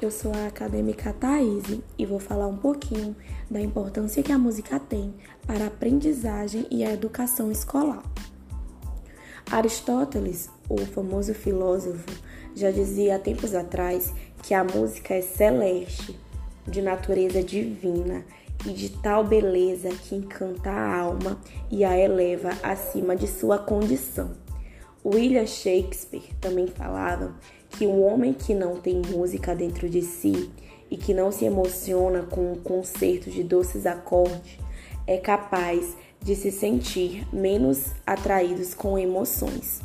eu sou a acadêmica Thaís e vou falar um pouquinho da importância que a música tem para a aprendizagem e a educação escolar. Aristóteles, o famoso filósofo, já dizia há tempos atrás que a música é celeste, de natureza divina e de tal beleza que encanta a alma e a eleva acima de sua condição. William Shakespeare também falava que um homem que não tem música dentro de si e que não se emociona com um concerto de doces acordes é capaz de se sentir menos atraídos com emoções.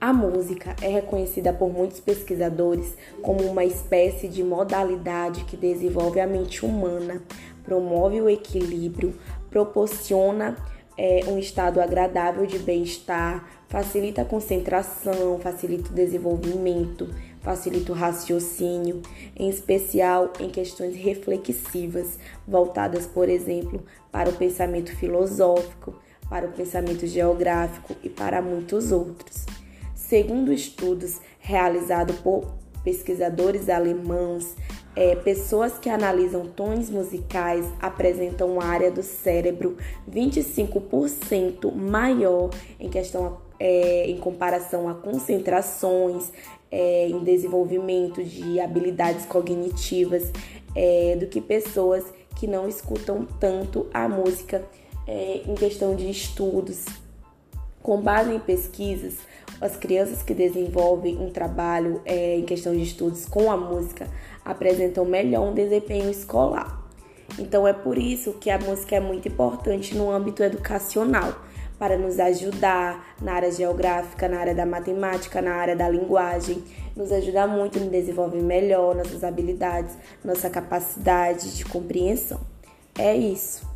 A música é reconhecida por muitos pesquisadores como uma espécie de modalidade que desenvolve a mente humana, promove o equilíbrio, proporciona é, um estado agradável de bem-estar, facilita a concentração, facilita o desenvolvimento, facilita o raciocínio, em especial em questões reflexivas, voltadas, por exemplo, para o pensamento filosófico, para o pensamento geográfico e para muitos outros. Segundo estudos realizados por pesquisadores alemães, é, pessoas que analisam tons musicais apresentam uma área do cérebro 25% maior em questão é, em comparação a concentrações, é, em desenvolvimento de habilidades cognitivas é, do que pessoas que não escutam tanto a música é, em questão de estudos. Com base em pesquisas, as crianças que desenvolvem um trabalho é, em questão de estudos com a música apresentam melhor um desempenho escolar. Então é por isso que a música é muito importante no âmbito educacional, para nos ajudar na área geográfica, na área da matemática, na área da linguagem, nos ajuda muito no desenvolver melhor nossas habilidades, nossa capacidade de compreensão. É isso.